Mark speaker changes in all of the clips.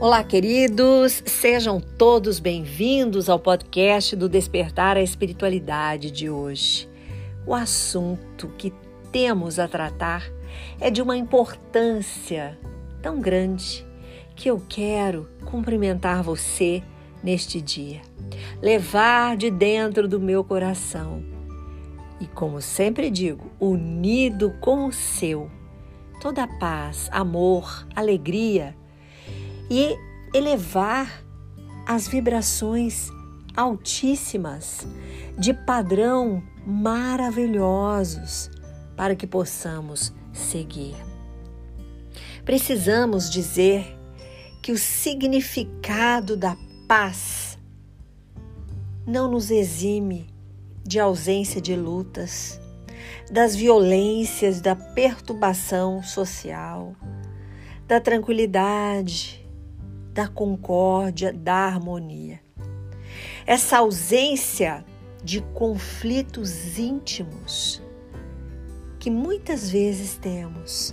Speaker 1: Olá, queridos, sejam todos bem-vindos ao podcast do Despertar a Espiritualidade de hoje. O assunto que temos a tratar é de uma importância tão grande que eu quero cumprimentar você neste dia, levar de dentro do meu coração e, como sempre digo, unido com o seu, toda paz, amor, alegria e elevar as vibrações altíssimas de padrão maravilhosos para que possamos seguir. Precisamos dizer que o significado da paz não nos exime de ausência de lutas, das violências, da perturbação social, da tranquilidade, da concórdia, da harmonia. Essa ausência de conflitos íntimos que muitas vezes temos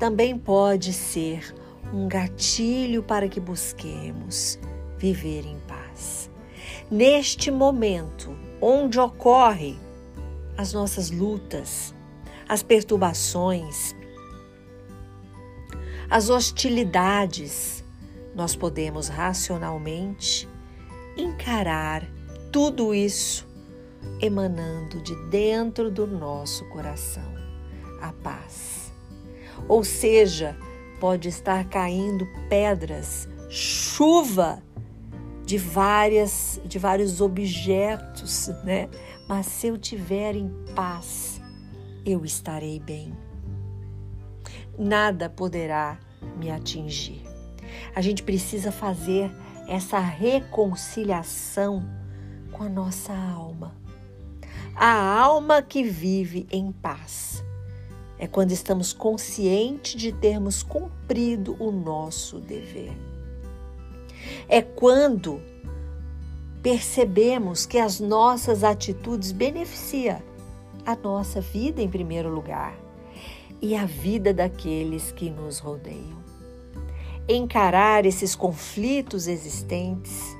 Speaker 1: também pode ser um gatilho para que busquemos viver em paz. Neste momento onde ocorre as nossas lutas, as perturbações, as hostilidades, nós podemos racionalmente encarar tudo isso emanando de dentro do nosso coração a paz. Ou seja, pode estar caindo pedras, chuva de várias de vários objetos, né? Mas se eu tiver em paz, eu estarei bem. Nada poderá me atingir. A gente precisa fazer essa reconciliação com a nossa alma. A alma que vive em paz. É quando estamos conscientes de termos cumprido o nosso dever. É quando percebemos que as nossas atitudes beneficiam a nossa vida em primeiro lugar e a vida daqueles que nos rodeiam encarar esses conflitos existentes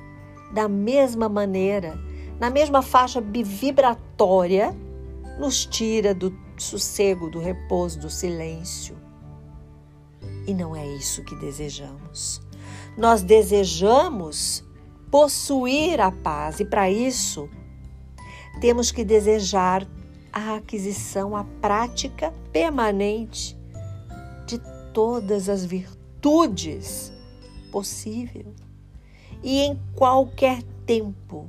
Speaker 1: da mesma maneira, na mesma faixa vibratória, nos tira do sossego, do repouso, do silêncio. E não é isso que desejamos. Nós desejamos possuir a paz e para isso temos que desejar a aquisição, a prática permanente de todas as virtudes atitudes possível e em qualquer tempo.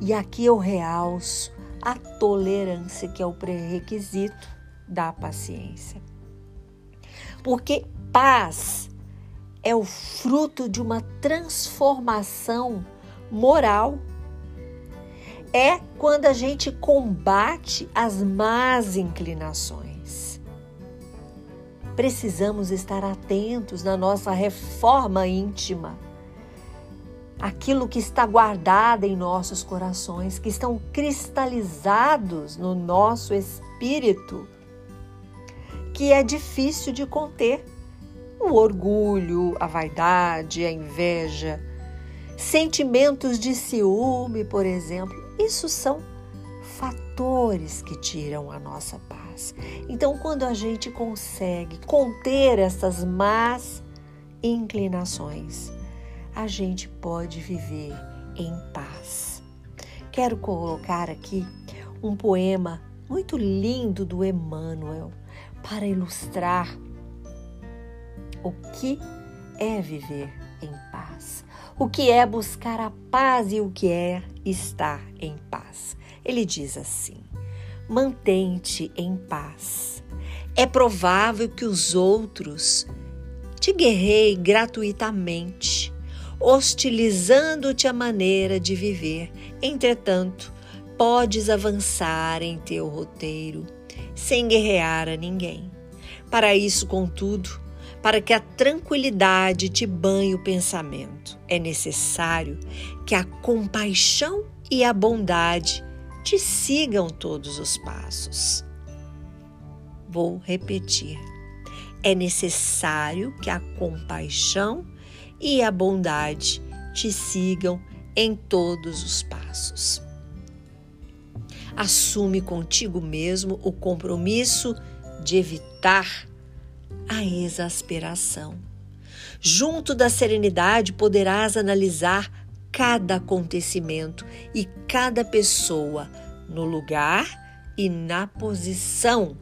Speaker 1: E aqui eu realço a tolerância, que é o pré-requisito da paciência. Porque paz é o fruto de uma transformação moral. É quando a gente combate as más inclinações precisamos estar atentos na nossa reforma íntima. Aquilo que está guardado em nossos corações, que estão cristalizados no nosso espírito, que é difícil de conter. O orgulho, a vaidade, a inveja, sentimentos de ciúme, por exemplo, isso são fatores que tiram a nossa paz. Então, quando a gente consegue conter essas más inclinações, a gente pode viver em paz. Quero colocar aqui um poema muito lindo do Emmanuel para ilustrar o que é viver em paz, o que é buscar a paz e o que é estar em paz. Ele diz assim: mantente em paz. É provável que os outros te guerreiem gratuitamente, hostilizando-te a maneira de viver. Entretanto, podes avançar em teu roteiro sem guerrear a ninguém. Para isso, contudo, para que a tranquilidade te banhe o pensamento, é necessário que a compaixão e a bondade te sigam todos os passos. Vou repetir. é necessário que a compaixão e a bondade te sigam em todos os passos. Assume contigo mesmo o compromisso de evitar a exasperação. Junto da serenidade poderás analisar cada acontecimento e cada pessoa no lugar e na posição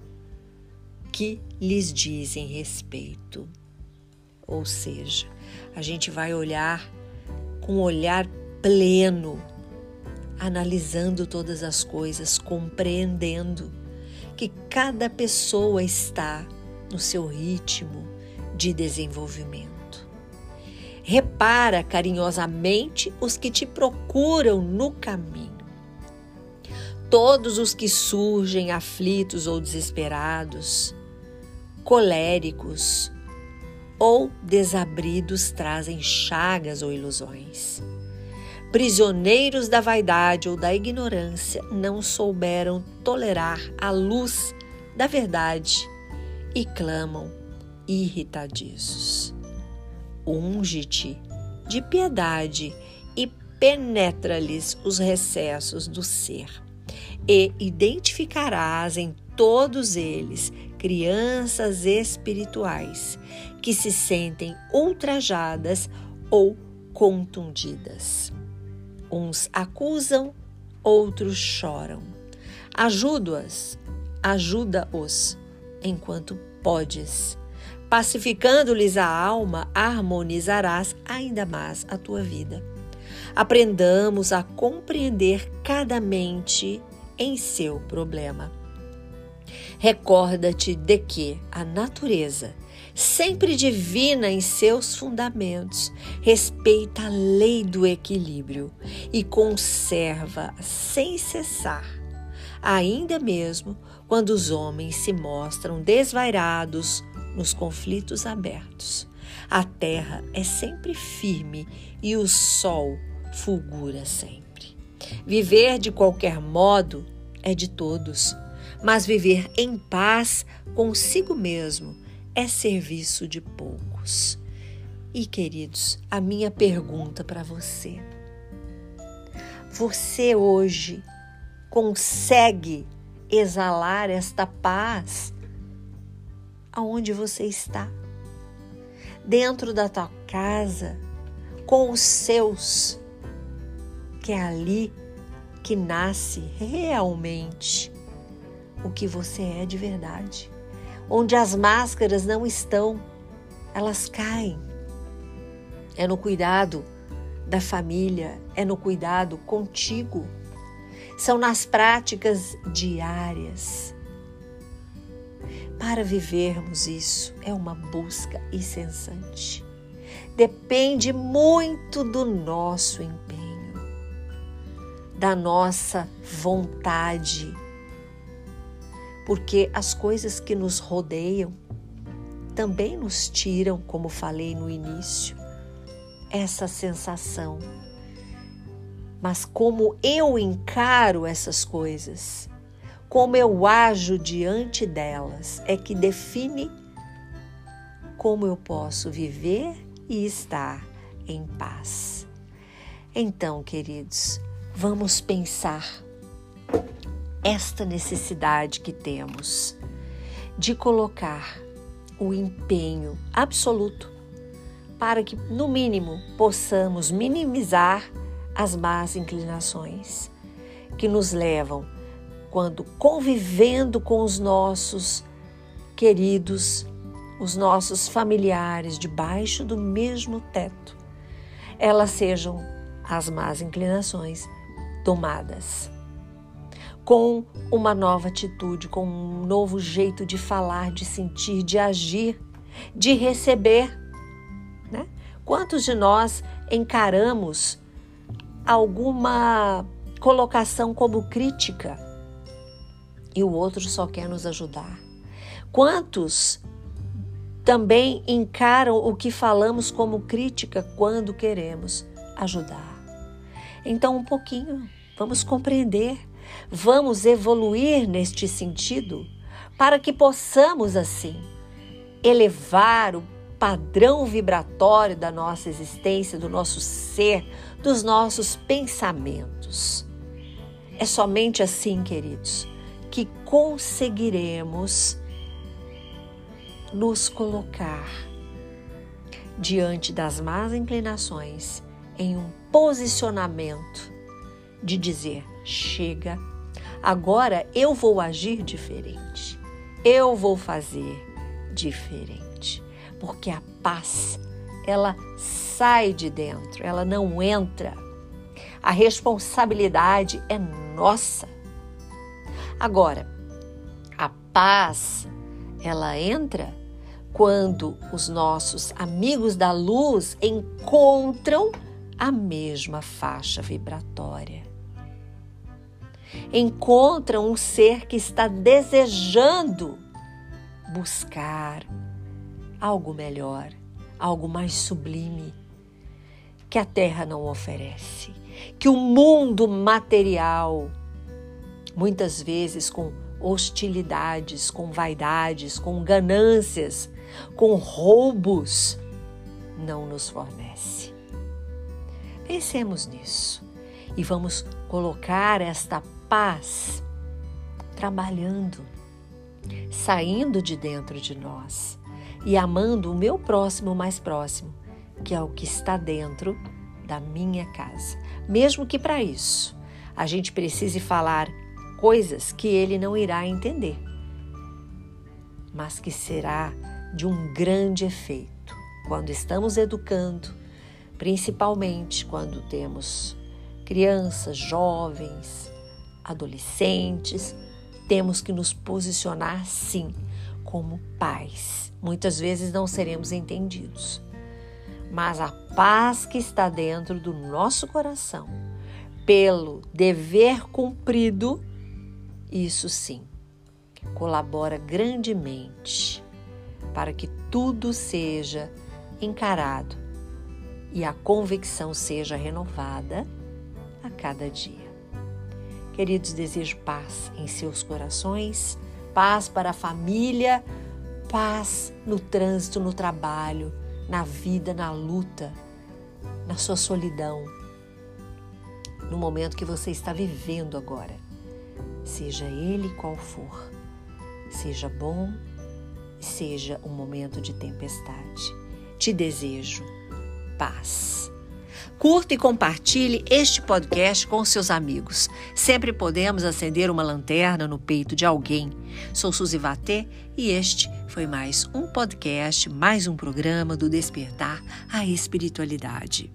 Speaker 1: que lhes dizem respeito. Ou seja, a gente vai olhar com um olhar pleno, analisando todas as coisas, compreendendo que cada pessoa está no seu ritmo de desenvolvimento. Repara carinhosamente os que te procuram no caminho. Todos os que surgem aflitos ou desesperados, coléricos ou desabridos trazem chagas ou ilusões. Prisioneiros da vaidade ou da ignorância não souberam tolerar a luz da verdade e clamam irritadiços. Unge-te de piedade e penetra-lhes os recessos do ser, e identificarás em todos eles crianças espirituais que se sentem ultrajadas ou contundidas. Uns acusam, outros choram. Ajuda-os, ajuda-os enquanto podes. Pacificando-lhes a alma, harmonizarás ainda mais a tua vida. Aprendamos a compreender cada mente em seu problema. Recorda-te de que a natureza sempre divina em seus fundamentos, respeita a lei do equilíbrio e conserva sem cessar, ainda mesmo quando os homens se mostram desvairados nos conflitos abertos. A terra é sempre firme e o sol fulgura sempre. Viver de qualquer modo é de todos, mas viver em paz consigo mesmo é serviço de poucos. E queridos, a minha pergunta para você: você hoje consegue exalar esta paz aonde você está? Dentro da tua casa, com os seus, que é ali que nasce realmente o que você é de verdade onde as máscaras não estão, elas caem. É no cuidado da família, é no cuidado contigo. São nas práticas diárias. Para vivermos isso é uma busca incessante. Depende muito do nosso empenho, da nossa vontade porque as coisas que nos rodeiam também nos tiram, como falei no início, essa sensação. Mas como eu encaro essas coisas, como eu ajo diante delas, é que define como eu posso viver e estar em paz. Então, queridos, vamos pensar esta necessidade que temos de colocar o empenho absoluto para que, no mínimo, possamos minimizar as más inclinações que nos levam, quando convivendo com os nossos queridos, os nossos familiares debaixo do mesmo teto, elas sejam as más inclinações tomadas com uma nova atitude, com um novo jeito de falar, de sentir, de agir, de receber. Né? Quantos de nós encaramos alguma colocação como crítica e o outro só quer nos ajudar? Quantos também encaram o que falamos como crítica quando queremos ajudar? Então, um pouquinho, vamos compreender Vamos evoluir neste sentido para que possamos, assim, elevar o padrão vibratório da nossa existência, do nosso ser, dos nossos pensamentos. É somente assim, queridos, que conseguiremos nos colocar diante das más inclinações em um posicionamento de dizer: chega, agora eu vou agir diferente, eu vou fazer diferente, porque a paz ela sai de dentro, ela não entra. A responsabilidade é nossa. Agora, a paz ela entra quando os nossos amigos da luz encontram a mesma faixa vibratória. Encontram um ser que está desejando buscar algo melhor, algo mais sublime que a terra não oferece, que o mundo material, muitas vezes com hostilidades, com vaidades, com ganâncias, com roubos, não nos fornece. Pensemos nisso e vamos colocar esta paz trabalhando, saindo de dentro de nós e amando o meu próximo mais próximo, que é o que está dentro da minha casa. Mesmo que para isso a gente precise falar coisas que ele não irá entender, mas que será de um grande efeito quando estamos educando, principalmente quando temos crianças, jovens, adolescentes, temos que nos posicionar sim como pais. Muitas vezes não seremos entendidos, mas a paz que está dentro do nosso coração, pelo dever cumprido, isso sim colabora grandemente para que tudo seja encarado e a convicção seja renovada a cada dia. Queridos, desejo paz em seus corações, paz para a família, paz no trânsito, no trabalho, na vida, na luta, na sua solidão, no momento que você está vivendo agora. Seja ele qual for, seja bom seja um momento de tempestade. Te desejo paz. Curta e compartilhe este podcast com seus amigos. Sempre podemos acender uma lanterna no peito de alguém. Sou Suzy Vatê e este foi mais um podcast, mais um programa do Despertar a Espiritualidade.